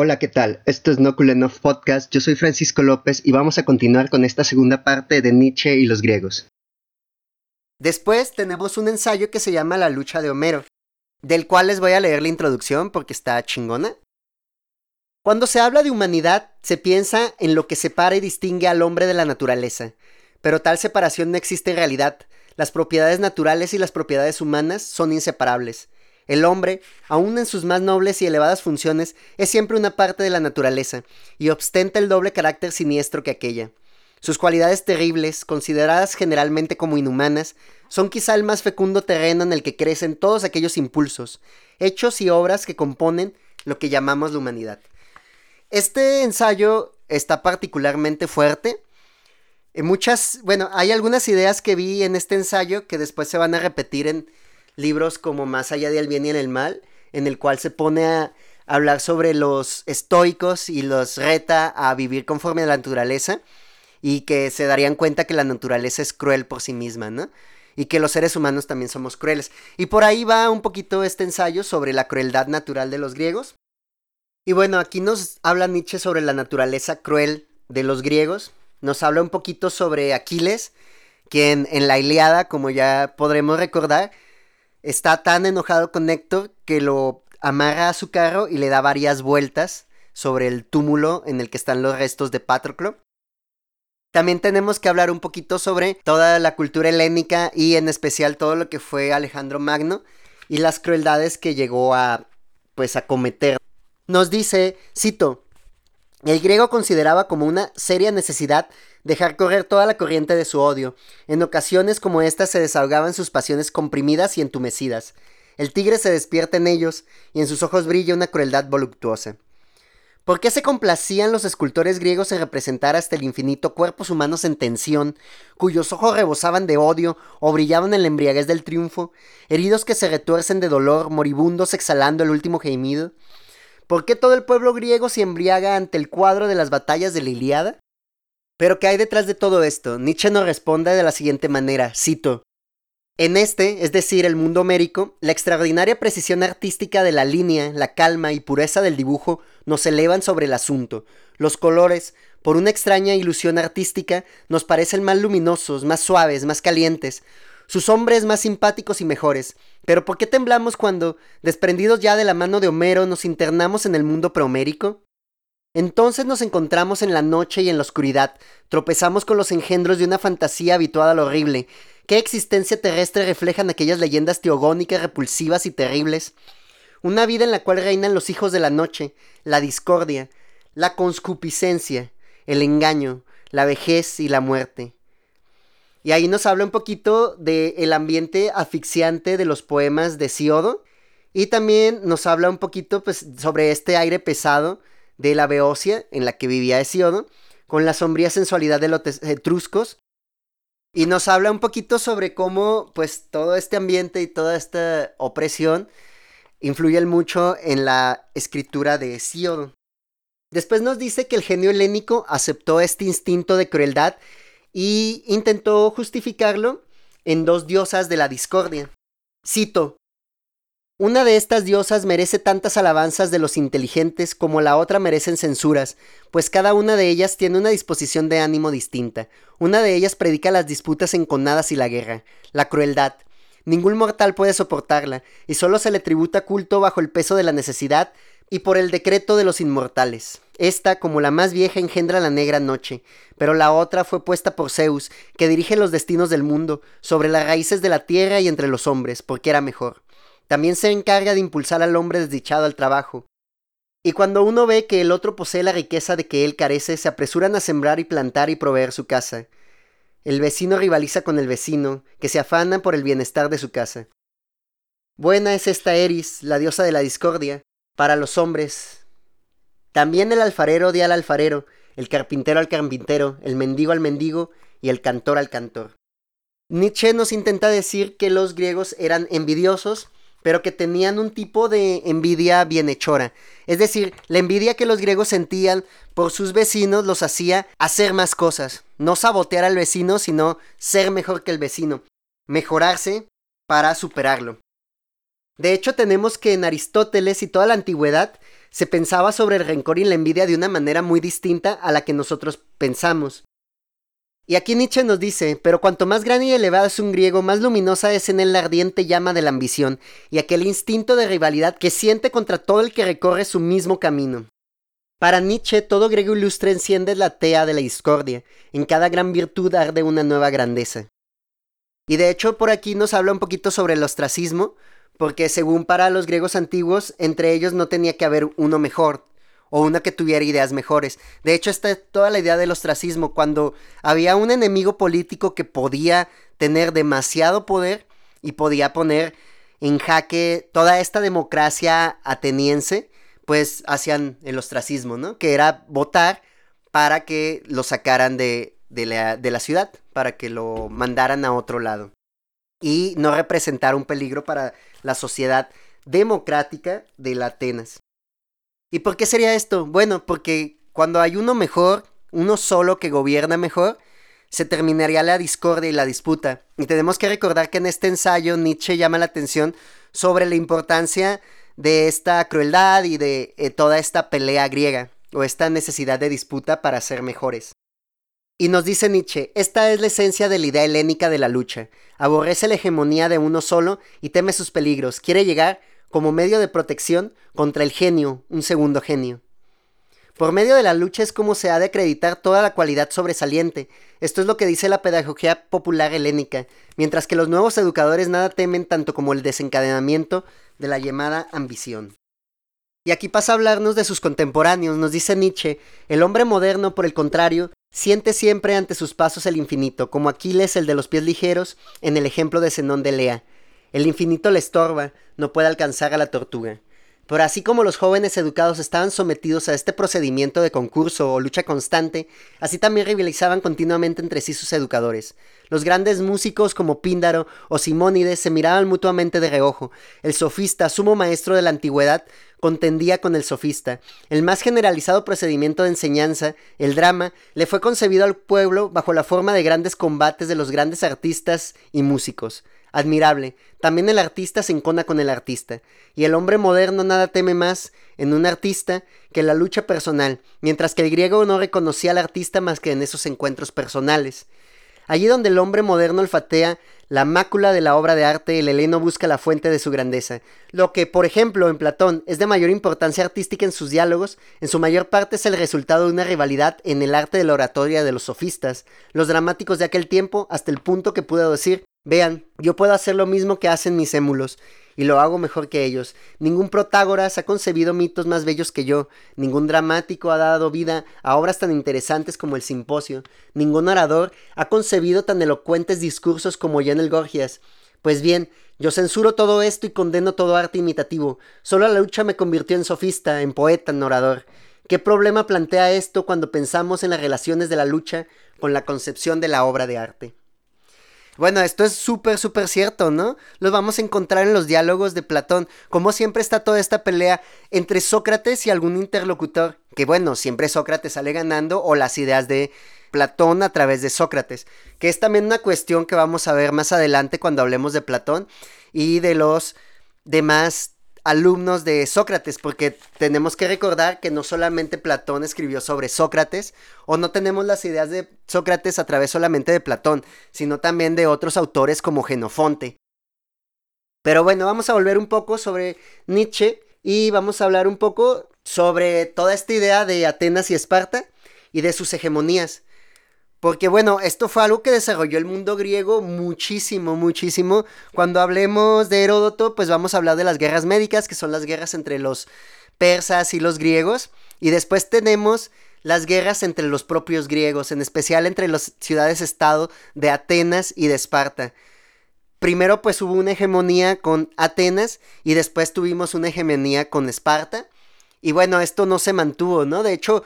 Hola, ¿qué tal? Esto es No Enough Podcast. Yo soy Francisco López y vamos a continuar con esta segunda parte de Nietzsche y los griegos. Después tenemos un ensayo que se llama La lucha de Homero, del cual les voy a leer la introducción porque está chingona. Cuando se habla de humanidad, se piensa en lo que separa y distingue al hombre de la naturaleza, pero tal separación no existe en realidad. Las propiedades naturales y las propiedades humanas son inseparables. El hombre, aun en sus más nobles y elevadas funciones, es siempre una parte de la naturaleza, y ostenta el doble carácter siniestro que aquella. Sus cualidades terribles, consideradas generalmente como inhumanas, son quizá el más fecundo terreno en el que crecen todos aquellos impulsos, hechos y obras que componen lo que llamamos la humanidad. Este ensayo está particularmente fuerte. En muchas, bueno, hay algunas ideas que vi en este ensayo que después se van a repetir en libros como Más allá del bien y en el mal, en el cual se pone a hablar sobre los estoicos y los reta a vivir conforme a la naturaleza y que se darían cuenta que la naturaleza es cruel por sí misma, ¿no? Y que los seres humanos también somos crueles. Y por ahí va un poquito este ensayo sobre la crueldad natural de los griegos. Y bueno, aquí nos habla Nietzsche sobre la naturaleza cruel de los griegos. Nos habla un poquito sobre Aquiles, quien en la Iliada, como ya podremos recordar, está tan enojado con Héctor que lo amarra a su carro y le da varias vueltas sobre el túmulo en el que están los restos de Patroclo. También tenemos que hablar un poquito sobre toda la cultura helénica y en especial todo lo que fue Alejandro Magno y las crueldades que llegó a pues a cometer. Nos dice, cito, el griego consideraba como una seria necesidad dejar correr toda la corriente de su odio. En ocasiones como estas se desahogaban sus pasiones comprimidas y entumecidas. El tigre se despierta en ellos y en sus ojos brilla una crueldad voluptuosa. ¿Por qué se complacían los escultores griegos en representar hasta el infinito cuerpos humanos en tensión, cuyos ojos rebosaban de odio o brillaban en la embriaguez del triunfo, heridos que se retuercen de dolor, moribundos exhalando el último gemido? ¿Por qué todo el pueblo griego se embriaga ante el cuadro de las batallas de la Iliada? Pero ¿qué hay detrás de todo esto? Nietzsche nos responde de la siguiente manera, cito, en este, es decir, el mundo homérico, la extraordinaria precisión artística de la línea, la calma y pureza del dibujo nos elevan sobre el asunto. Los colores, por una extraña ilusión artística, nos parecen más luminosos, más suaves, más calientes, sus hombres más simpáticos y mejores. Pero ¿por qué temblamos cuando, desprendidos ya de la mano de Homero, nos internamos en el mundo prehomérico? Entonces nos encontramos en la noche y en la oscuridad, tropezamos con los engendros de una fantasía habituada al horrible, ¿Qué existencia terrestre reflejan aquellas leyendas teogónicas repulsivas y terribles? Una vida en la cual reinan los hijos de la noche, la discordia, la conscupiscencia, el engaño, la vejez y la muerte. Y ahí nos habla un poquito del el ambiente asfixiante de los poemas de Siodo. Y también nos habla un poquito pues, sobre este aire pesado de la Beocia en la que vivía Hesiodo, con la sombría sensualidad de los etruscos y nos habla un poquito sobre cómo, pues, todo este ambiente y toda esta opresión influye mucho en la escritura de Hesíodo. Después nos dice que el genio helénico aceptó este instinto de crueldad y intentó justificarlo en dos diosas de la discordia. Cito, una de estas diosas merece tantas alabanzas de los inteligentes como la otra merecen censuras, pues cada una de ellas tiene una disposición de ánimo distinta. Una de ellas predica las disputas enconadas y la guerra, la crueldad. Ningún mortal puede soportarla, y solo se le tributa culto bajo el peso de la necesidad y por el decreto de los inmortales. Esta, como la más vieja, engendra la negra noche, pero la otra fue puesta por Zeus, que dirige los destinos del mundo, sobre las raíces de la tierra y entre los hombres, porque era mejor. También se encarga de impulsar al hombre desdichado al trabajo. Y cuando uno ve que el otro posee la riqueza de que él carece, se apresuran a sembrar y plantar y proveer su casa. El vecino rivaliza con el vecino, que se afana por el bienestar de su casa. Buena es esta Eris, la diosa de la discordia, para los hombres. También el alfarero odia al alfarero, el carpintero al carpintero, el mendigo al mendigo y el cantor al cantor. Nietzsche nos intenta decir que los griegos eran envidiosos pero que tenían un tipo de envidia bienhechora. Es decir, la envidia que los griegos sentían por sus vecinos los hacía hacer más cosas, no sabotear al vecino, sino ser mejor que el vecino, mejorarse para superarlo. De hecho, tenemos que en Aristóteles y toda la antigüedad se pensaba sobre el rencor y la envidia de una manera muy distinta a la que nosotros pensamos. Y aquí Nietzsche nos dice, pero cuanto más grande y elevado es un griego, más luminosa es en él la ardiente llama de la ambición y aquel instinto de rivalidad que siente contra todo el que recorre su mismo camino. Para Nietzsche, todo griego ilustre enciende la tea de la discordia, en cada gran virtud arde una nueva grandeza. Y de hecho por aquí nos habla un poquito sobre el ostracismo, porque según para los griegos antiguos, entre ellos no tenía que haber uno mejor, o una que tuviera ideas mejores. De hecho, está toda la idea del ostracismo. Cuando había un enemigo político que podía tener demasiado poder y podía poner en jaque toda esta democracia ateniense, pues hacían el ostracismo, ¿no? Que era votar para que lo sacaran de, de, la, ciudad, para que lo mandaran a otro lado. Y no representar un peligro para la sociedad democrática de la Atenas. ¿Y por qué sería esto? Bueno, porque cuando hay uno mejor, uno solo que gobierna mejor, se terminaría la discordia y la disputa. Y tenemos que recordar que en este ensayo Nietzsche llama la atención sobre la importancia de esta crueldad y de eh, toda esta pelea griega, o esta necesidad de disputa para ser mejores. Y nos dice Nietzsche, esta es la esencia de la idea helénica de la lucha. Aborrece la hegemonía de uno solo y teme sus peligros. Quiere llegar como medio de protección contra el genio, un segundo genio. Por medio de la lucha es como se ha de acreditar toda la cualidad sobresaliente. Esto es lo que dice la pedagogía popular helénica, mientras que los nuevos educadores nada temen tanto como el desencadenamiento de la llamada ambición. Y aquí pasa a hablarnos de sus contemporáneos, nos dice Nietzsche, el hombre moderno, por el contrario, siente siempre ante sus pasos el infinito, como Aquiles el de los pies ligeros en el ejemplo de Zenón de Lea. El infinito le estorba, no puede alcanzar a la tortuga. Pero así como los jóvenes educados estaban sometidos a este procedimiento de concurso o lucha constante, así también rivalizaban continuamente entre sí sus educadores. Los grandes músicos como Píndaro o Simónides se miraban mutuamente de reojo. El sofista, sumo maestro de la antigüedad, contendía con el sofista. El más generalizado procedimiento de enseñanza, el drama, le fue concebido al pueblo bajo la forma de grandes combates de los grandes artistas y músicos. Admirable. También el artista se encona con el artista. Y el hombre moderno nada teme más en un artista que la lucha personal, mientras que el griego no reconocía al artista más que en esos encuentros personales. Allí donde el hombre moderno olfatea la mácula de la obra de arte, el heleno busca la fuente de su grandeza. Lo que, por ejemplo, en Platón es de mayor importancia artística en sus diálogos, en su mayor parte es el resultado de una rivalidad en el arte de la oratoria de los sofistas, los dramáticos de aquel tiempo, hasta el punto que puedo decir Vean, yo puedo hacer lo mismo que hacen mis émulos, y lo hago mejor que ellos. Ningún Protágoras ha concebido mitos más bellos que yo, ningún dramático ha dado vida a obras tan interesantes como el Simposio, ningún orador ha concebido tan elocuentes discursos como yo en el Gorgias. Pues bien, yo censuro todo esto y condeno todo arte imitativo. Solo la lucha me convirtió en sofista, en poeta, en orador. ¿Qué problema plantea esto cuando pensamos en las relaciones de la lucha con la concepción de la obra de arte? Bueno, esto es súper, súper cierto, ¿no? Lo vamos a encontrar en los diálogos de Platón. Como siempre está toda esta pelea entre Sócrates y algún interlocutor. Que bueno, siempre Sócrates sale ganando o las ideas de Platón a través de Sócrates. Que es también una cuestión que vamos a ver más adelante cuando hablemos de Platón y de los demás alumnos de Sócrates, porque tenemos que recordar que no solamente Platón escribió sobre Sócrates, o no tenemos las ideas de Sócrates a través solamente de Platón, sino también de otros autores como Genofonte. Pero bueno, vamos a volver un poco sobre Nietzsche y vamos a hablar un poco sobre toda esta idea de Atenas y Esparta y de sus hegemonías. Porque bueno, esto fue algo que desarrolló el mundo griego muchísimo, muchísimo. Cuando hablemos de Heródoto, pues vamos a hablar de las guerras médicas, que son las guerras entre los persas y los griegos. Y después tenemos las guerras entre los propios griegos, en especial entre las ciudades-estado de Atenas y de Esparta. Primero pues hubo una hegemonía con Atenas y después tuvimos una hegemonía con Esparta. Y bueno, esto no se mantuvo, ¿no? De hecho,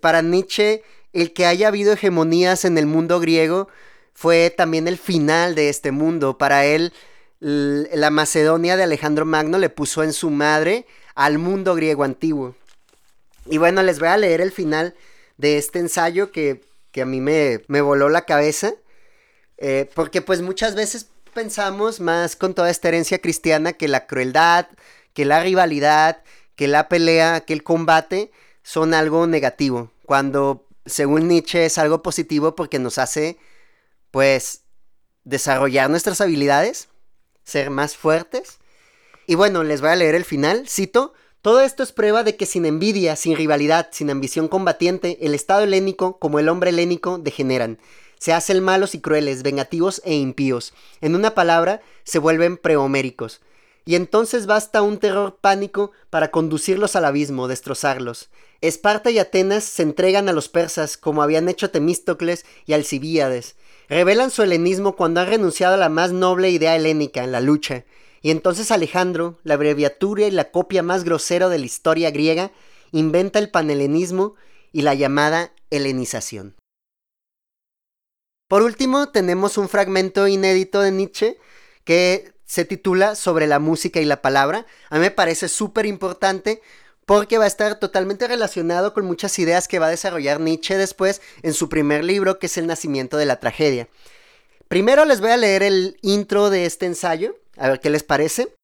para Nietzsche el que haya habido hegemonías en el mundo griego fue también el final de este mundo. Para él, la Macedonia de Alejandro Magno le puso en su madre al mundo griego antiguo. Y bueno, les voy a leer el final de este ensayo que, a mí me, me, voló la cabeza. Eh, porque pues muchas veces pensamos más con toda esta herencia cristiana que la crueldad, que la rivalidad, que la pelea, que el combate son algo negativo, cuando según Nietzsche es algo positivo porque nos hace pues desarrollar nuestras habilidades, ser más fuertes. Y bueno, les voy a leer el final, cito, todo esto es prueba de que sin envidia, sin rivalidad, sin ambición combatiente, el Estado helénico, como el hombre helénico, degeneran. Se hacen malos y crueles, vengativos e impíos. En una palabra, se vuelven prehoméricos. Y entonces basta un terror pánico para conducirlos al abismo, destrozarlos. Esparta y Atenas se entregan a los persas, como habían hecho Temístocles y Alcibíades. Revelan su helenismo cuando han renunciado a la más noble idea helénica, la lucha. Y entonces Alejandro, la abreviatura y la copia más grosera de la historia griega, inventa el panhelenismo y la llamada helenización. Por último, tenemos un fragmento inédito de Nietzsche que se titula Sobre la música y la palabra. A mí me parece súper importante porque va a estar totalmente relacionado con muchas ideas que va a desarrollar Nietzsche después en su primer libro, que es El nacimiento de la tragedia. Primero les voy a leer el intro de este ensayo, a ver qué les parece.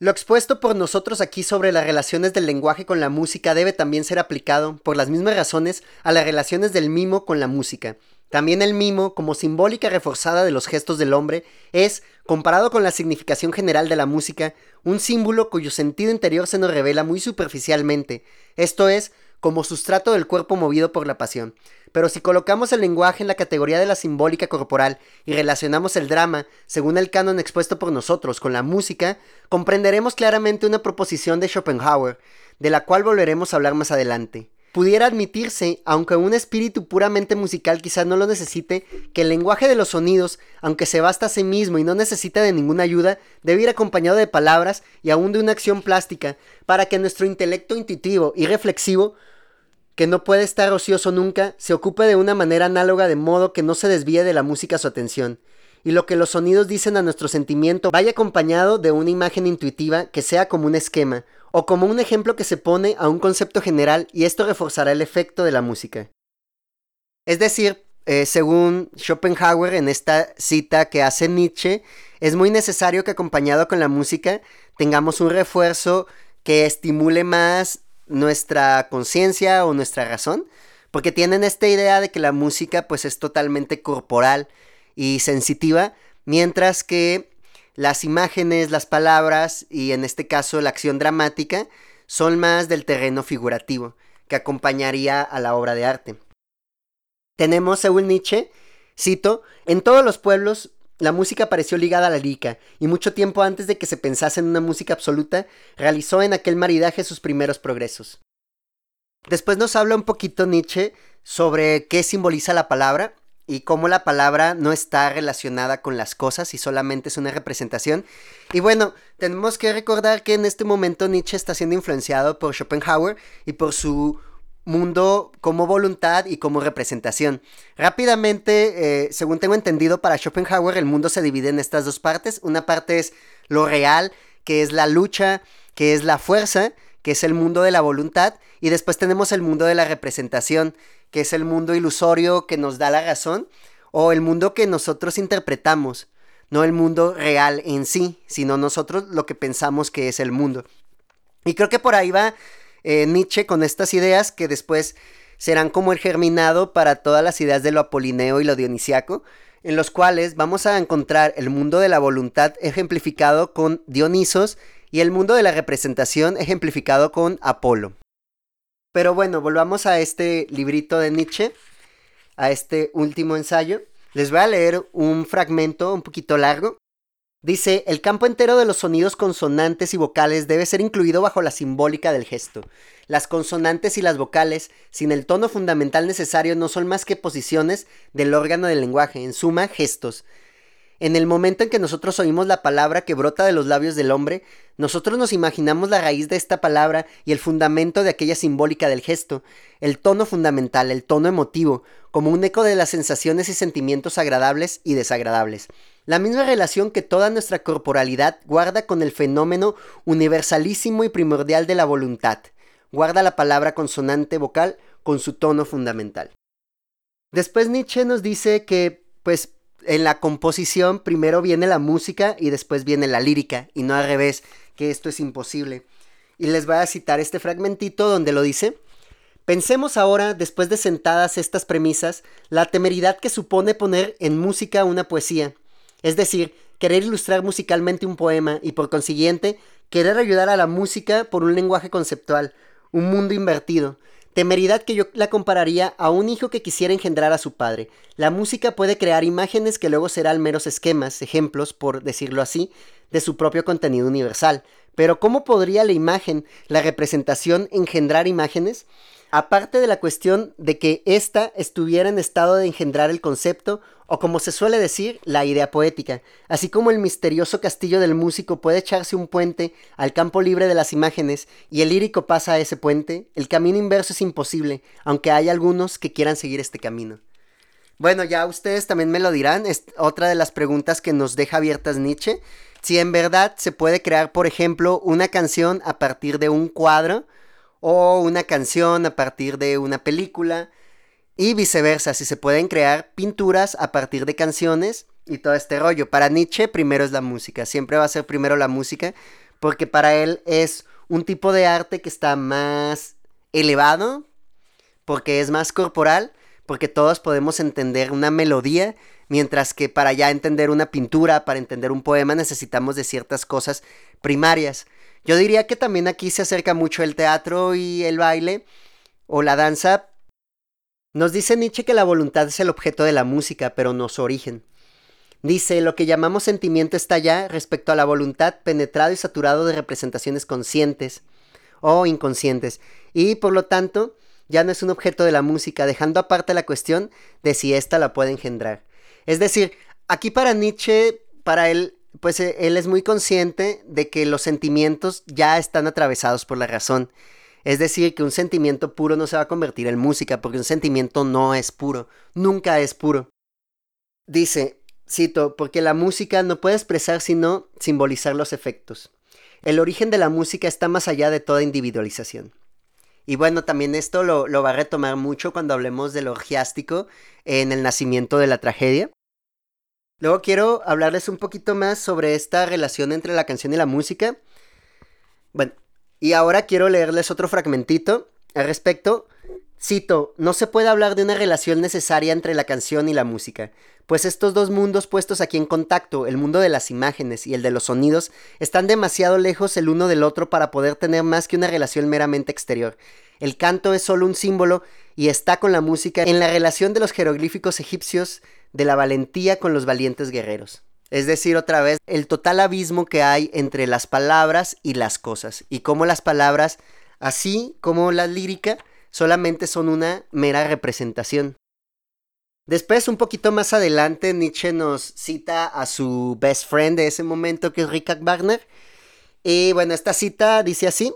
Lo expuesto por nosotros aquí sobre las relaciones del lenguaje con la música debe también ser aplicado, por las mismas razones, a las relaciones del mimo con la música. También el mimo, como simbólica reforzada de los gestos del hombre, es, comparado con la significación general de la música, un símbolo cuyo sentido interior se nos revela muy superficialmente, esto es, como sustrato del cuerpo movido por la pasión. Pero si colocamos el lenguaje en la categoría de la simbólica corporal y relacionamos el drama, según el canon expuesto por nosotros, con la música, comprenderemos claramente una proposición de Schopenhauer, de la cual volveremos a hablar más adelante. Pudiera admitirse, aunque un espíritu puramente musical quizás no lo necesite, que el lenguaje de los sonidos, aunque se basta a sí mismo y no necesita de ninguna ayuda, debe ir acompañado de palabras y aún de una acción plástica, para que nuestro intelecto intuitivo y reflexivo que no puede estar ocioso nunca, se ocupe de una manera análoga de modo que no se desvíe de la música su atención, y lo que los sonidos dicen a nuestro sentimiento vaya acompañado de una imagen intuitiva que sea como un esquema, o como un ejemplo que se pone a un concepto general y esto reforzará el efecto de la música. Es decir, eh, según Schopenhauer en esta cita que hace Nietzsche, es muy necesario que acompañado con la música tengamos un refuerzo que estimule más nuestra conciencia o nuestra razón, porque tienen esta idea de que la música pues es totalmente corporal y sensitiva, mientras que las imágenes, las palabras y en este caso la acción dramática son más del terreno figurativo, que acompañaría a la obra de arte. Tenemos, según Nietzsche, cito, en todos los pueblos la música pareció ligada a la lírica, y mucho tiempo antes de que se pensase en una música absoluta, realizó en aquel maridaje sus primeros progresos. Después nos habla un poquito Nietzsche sobre qué simboliza la palabra y cómo la palabra no está relacionada con las cosas y solamente es una representación. Y bueno, tenemos que recordar que en este momento Nietzsche está siendo influenciado por Schopenhauer y por su mundo como voluntad y como representación. Rápidamente, eh, según tengo entendido, para Schopenhauer el mundo se divide en estas dos partes. Una parte es lo real, que es la lucha, que es la fuerza, que es el mundo de la voluntad, y después tenemos el mundo de la representación, que es el mundo ilusorio que nos da la razón, o el mundo que nosotros interpretamos, no el mundo real en sí, sino nosotros lo que pensamos que es el mundo. Y creo que por ahí va eh, Nietzsche con estas ideas que después serán como el germinado para todas las ideas de lo apolineo y lo dionisiaco, en los cuales vamos a encontrar el mundo de la voluntad ejemplificado con Dionisos y el mundo de la representación ejemplificado con Apolo. Pero bueno, volvamos a este librito de Nietzsche, a este último ensayo. Les voy a leer un fragmento un poquito largo Dice, el campo entero de los sonidos consonantes y vocales debe ser incluido bajo la simbólica del gesto. Las consonantes y las vocales, sin el tono fundamental necesario, no son más que posiciones del órgano del lenguaje, en suma, gestos. En el momento en que nosotros oímos la palabra que brota de los labios del hombre, nosotros nos imaginamos la raíz de esta palabra y el fundamento de aquella simbólica del gesto, el tono fundamental, el tono emotivo, como un eco de las sensaciones y sentimientos agradables y desagradables. La misma relación que toda nuestra corporalidad guarda con el fenómeno universalísimo y primordial de la voluntad. Guarda la palabra consonante vocal con su tono fundamental. Después Nietzsche nos dice que, pues, en la composición primero viene la música y después viene la lírica, y no al revés, que esto es imposible. Y les voy a citar este fragmentito donde lo dice. Pensemos ahora, después de sentadas estas premisas, la temeridad que supone poner en música una poesía. Es decir, querer ilustrar musicalmente un poema y por consiguiente querer ayudar a la música por un lenguaje conceptual, un mundo invertido. Temeridad que yo la compararía a un hijo que quisiera engendrar a su padre. La música puede crear imágenes que luego serán meros esquemas, ejemplos, por decirlo así, de su propio contenido universal. Pero ¿cómo podría la imagen, la representación, engendrar imágenes? Aparte de la cuestión de que ésta estuviera en estado de engendrar el concepto, o como se suele decir, la idea poética, así como el misterioso castillo del músico puede echarse un puente al campo libre de las imágenes y el lírico pasa a ese puente, el camino inverso es imposible, aunque hay algunos que quieran seguir este camino. Bueno, ya ustedes también me lo dirán, es otra de las preguntas que nos deja abiertas Nietzsche, si en verdad se puede crear, por ejemplo, una canción a partir de un cuadro, o una canción a partir de una película y viceversa, si se pueden crear pinturas a partir de canciones y todo este rollo. Para Nietzsche primero es la música, siempre va a ser primero la música porque para él es un tipo de arte que está más elevado, porque es más corporal, porque todos podemos entender una melodía, mientras que para ya entender una pintura, para entender un poema necesitamos de ciertas cosas primarias. Yo diría que también aquí se acerca mucho el teatro y el baile o la danza. Nos dice Nietzsche que la voluntad es el objeto de la música, pero no su origen. Dice, lo que llamamos sentimiento está ya respecto a la voluntad penetrado y saturado de representaciones conscientes o inconscientes, y por lo tanto ya no es un objeto de la música, dejando aparte la cuestión de si ésta la puede engendrar. Es decir, aquí para Nietzsche, para él, pues eh, él es muy consciente de que los sentimientos ya están atravesados por la razón. Es decir, que un sentimiento puro no se va a convertir en música, porque un sentimiento no es puro, nunca es puro. Dice, cito, porque la música no puede expresar sino simbolizar los efectos. El origen de la música está más allá de toda individualización. Y bueno, también esto lo, va a retomar mucho cuando hablemos del orgiástico en el nacimiento de la tragedia. Luego quiero hablarles un poquito más sobre esta relación entre la canción y la música. Bueno, y ahora quiero leerles otro fragmentito al respecto. Cito, no se puede hablar de una relación necesaria entre la canción y la música, pues estos dos mundos puestos aquí en contacto, el mundo de las imágenes y el de los sonidos, están demasiado lejos el uno del otro para poder tener más que una relación meramente exterior. El canto es solo un símbolo y está con la música en la relación de los jeroglíficos egipcios de la valentía con los valientes guerreros. Es decir, otra vez, el total abismo que hay entre las palabras y las cosas, y cómo las palabras, así como la lírica, solamente son una mera representación. Después, un poquito más adelante, Nietzsche nos cita a su best friend de ese momento, que es Richard Wagner. Y bueno, esta cita dice así,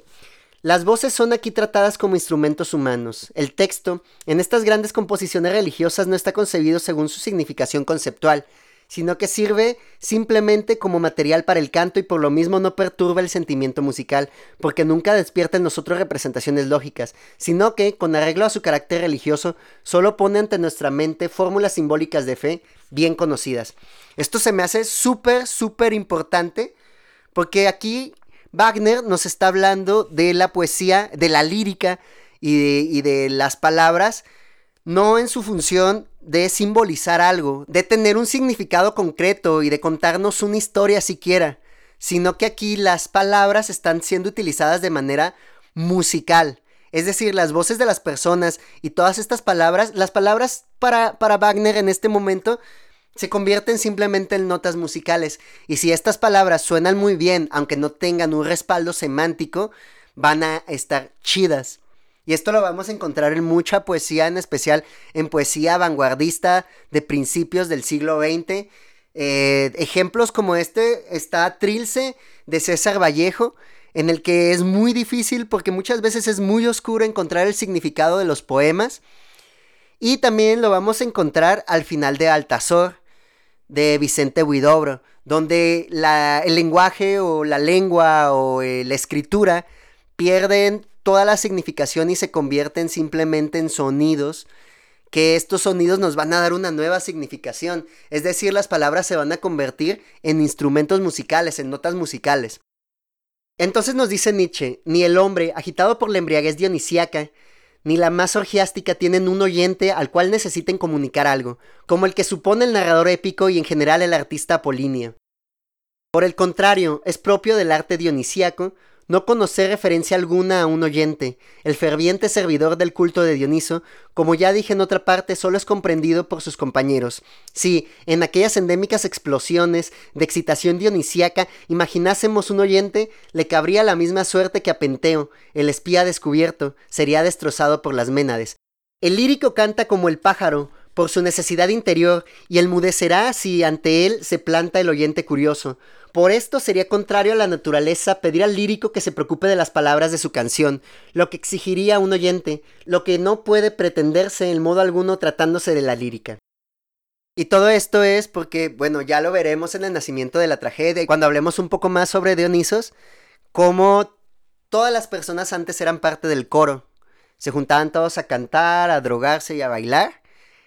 las voces son aquí tratadas como instrumentos humanos. El texto, en estas grandes composiciones religiosas, no está concebido según su significación conceptual, sino que sirve simplemente como material para el canto y por lo mismo no perturba el sentimiento musical, porque nunca despierta en nosotros representaciones lógicas, sino que, con arreglo a su carácter religioso, solo pone ante nuestra mente fórmulas simbólicas de fe bien conocidas. Esto se me hace súper, súper importante, porque aquí Wagner nos está hablando de la poesía, de la lírica y de, las palabras, no en su función de simbolizar algo, de tener un significado concreto y de contarnos una historia siquiera, sino que aquí las palabras están siendo utilizadas de manera musical. Es decir, las voces de las personas y todas estas palabras, las palabras para, para Wagner en este momento se convierten simplemente en notas musicales. Y si estas palabras suenan muy bien, aunque no tengan un respaldo semántico, van a estar chidas. Y esto lo vamos a encontrar en mucha poesía, en especial en poesía vanguardista de principios del siglo XX. Eh, ejemplos como este está Trilce de César Vallejo, en el que es muy difícil porque muchas veces es muy oscuro encontrar el significado de los poemas. Y también lo vamos a encontrar al final de Altazor, de Vicente Huidobro, donde el lenguaje o la lengua o eh, la escritura pierden toda la significación y se convierten simplemente en sonidos, que estos sonidos nos van a dar una nueva significación, es decir, las palabras se van a convertir en instrumentos musicales, en notas musicales. Entonces nos dice Nietzsche, ni el hombre, agitado por la embriaguez dionisíaca, ni la más orgiástica tienen un oyente al cual necesiten comunicar algo, como el que supone el narrador épico y en general el artista apolíneo. Por el contrario, es propio del arte dionisíaco no conocer referencia alguna a un oyente. El ferviente servidor del culto de Dioniso, como ya dije en otra parte, solo es comprendido por sus compañeros. Si, en aquellas endémicas explosiones de excitación dionisíaca, imaginásemos un oyente, le cabría la misma suerte que a Penteo, el espía descubierto, sería destrozado por las ménades. El lírico canta como el pájaro, por su necesidad interior, y enmudecerá si ante él se planta el oyente curioso. Por esto sería contrario a la naturaleza pedir al lírico que se preocupe de las palabras de su canción, lo que exigiría un oyente, lo que no puede pretenderse en modo alguno tratándose de la lírica. Y todo esto es porque, bueno, ya lo veremos en el nacimiento de la tragedia, cuando hablemos un poco más sobre Dionisos, cómo todas las personas antes eran parte del coro. Se juntaban todos a cantar, a drogarse y a bailar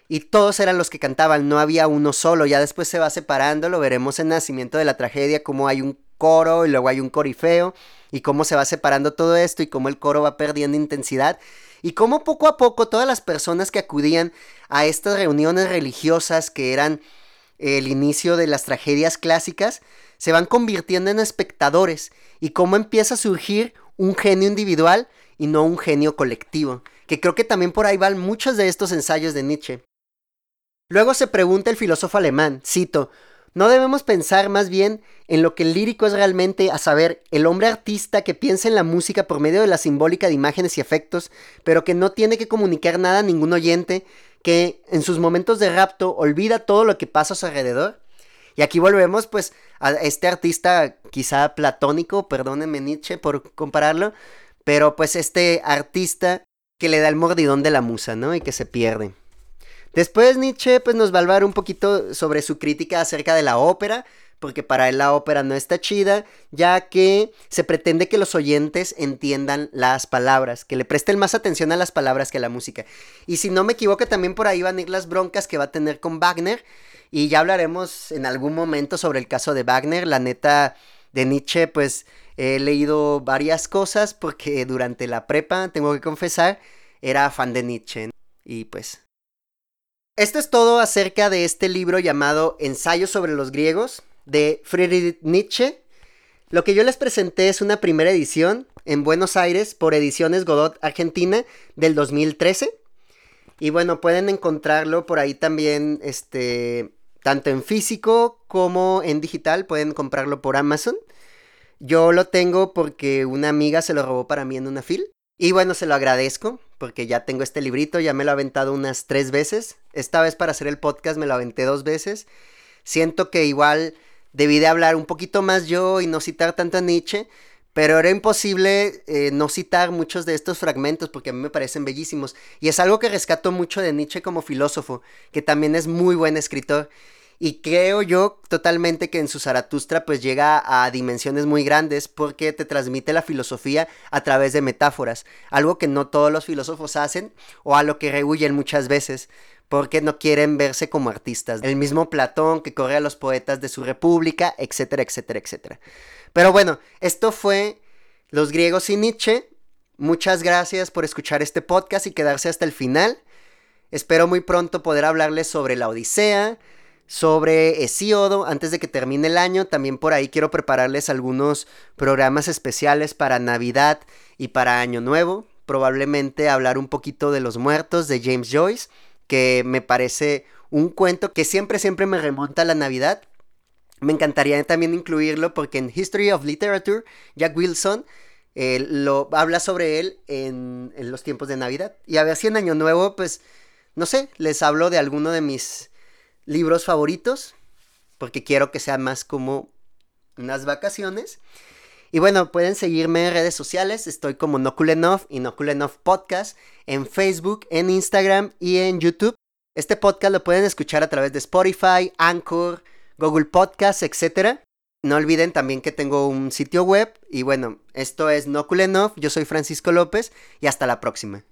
y todos eran los que cantaban, no había uno solo, ya después se va separando, lo veremos en Nacimiento de la Tragedia, cómo hay un coro y luego hay un corifeo, y cómo se va separando todo esto y cómo el coro va perdiendo intensidad, y cómo poco a poco todas las personas que acudían a estas reuniones religiosas que eran el inicio de las tragedias clásicas, se van convirtiendo en espectadores, y cómo empieza a surgir un genio individual y no un genio colectivo, que creo que también por ahí van muchos de estos ensayos de Nietzsche. Luego se pregunta el filósofo alemán, cito, ¿no debemos pensar más bien en lo que el lírico es realmente, a saber, el hombre artista que piensa en la música por medio de la simbólica de imágenes y efectos, pero que no tiene que comunicar nada a ningún oyente, que en sus momentos de rapto olvida todo lo que pasa a su alrededor? Y aquí volvemos pues a este artista quizá platónico, perdónenme Nietzsche por compararlo, pero pues este artista que le da el mordidón de la musa, ¿no? Y que se pierde. Después Nietzsche pues nos va a hablar un poquito sobre su crítica acerca de la ópera, porque para él la ópera no está chida, ya que se pretende que los oyentes entiendan las palabras, que le presten más atención a las palabras que a la música. Y si no me equivoco, también por ahí van a ir las broncas que va a tener con Wagner, y ya hablaremos en algún momento sobre el caso de Wagner, la neta de Nietzsche, pues he leído varias cosas porque durante la prepa, tengo que confesar, era fan de Nietzsche. Y pues esto es todo acerca de este libro llamado Ensayos sobre los griegos de Friedrich Nietzsche. Lo que yo les presenté es una primera edición en Buenos Aires por Ediciones Godot Argentina del 2013. Y bueno, pueden encontrarlo por ahí también, este, tanto en físico como en digital, pueden comprarlo por Amazon. Yo lo tengo porque una amiga se lo robó para mí en una fil. Y bueno, se lo agradezco porque ya tengo este librito, ya me lo he aventado unas tres veces. Esta vez para hacer el podcast me lo aventé dos veces. Siento que igual debí de hablar un poquito más yo y no citar tanto a Nietzsche, pero era imposible eh, no citar muchos de estos fragmentos porque a mí me parecen bellísimos. Y es algo que rescato mucho de Nietzsche como filósofo, que también es muy buen escritor. Y creo yo totalmente que en su Zaratustra pues llega a dimensiones muy grandes porque te transmite la filosofía a través de metáforas, algo que no todos los filósofos hacen o a lo que rehuyen muchas veces porque no quieren verse como artistas. El mismo Platón que corre a los poetas de su república, etcétera, etcétera, etcétera. Pero bueno, esto fue Los griegos y Nietzsche. Muchas gracias por escuchar este podcast y quedarse hasta el final. Espero muy pronto poder hablarles sobre la Odisea, sobre Hesíodo antes de que termine el año. También por ahí quiero prepararles algunos programas especiales para Navidad y para Año Nuevo. Probablemente hablar un poquito de los muertos de James Joyce, que me parece un cuento que siempre, siempre me remonta a la Navidad. Me encantaría también incluirlo porque en History of Literature, Jack Wilson eh, lo habla sobre él en, en los tiempos de Navidad. Y a ver si en Año Nuevo, pues, no sé, les hablo de alguno de mis libros favoritos, porque quiero que sea más como unas vacaciones. Y bueno, pueden seguirme en redes sociales, estoy como Nokulenov y Nokulenov Podcast en Facebook, en Instagram y en YouTube. Este podcast lo pueden escuchar a través de Spotify, Anchor, Google Podcasts, etc. No olviden también que tengo un sitio web y bueno, esto es Nokulenov, yo soy Francisco López y hasta la próxima.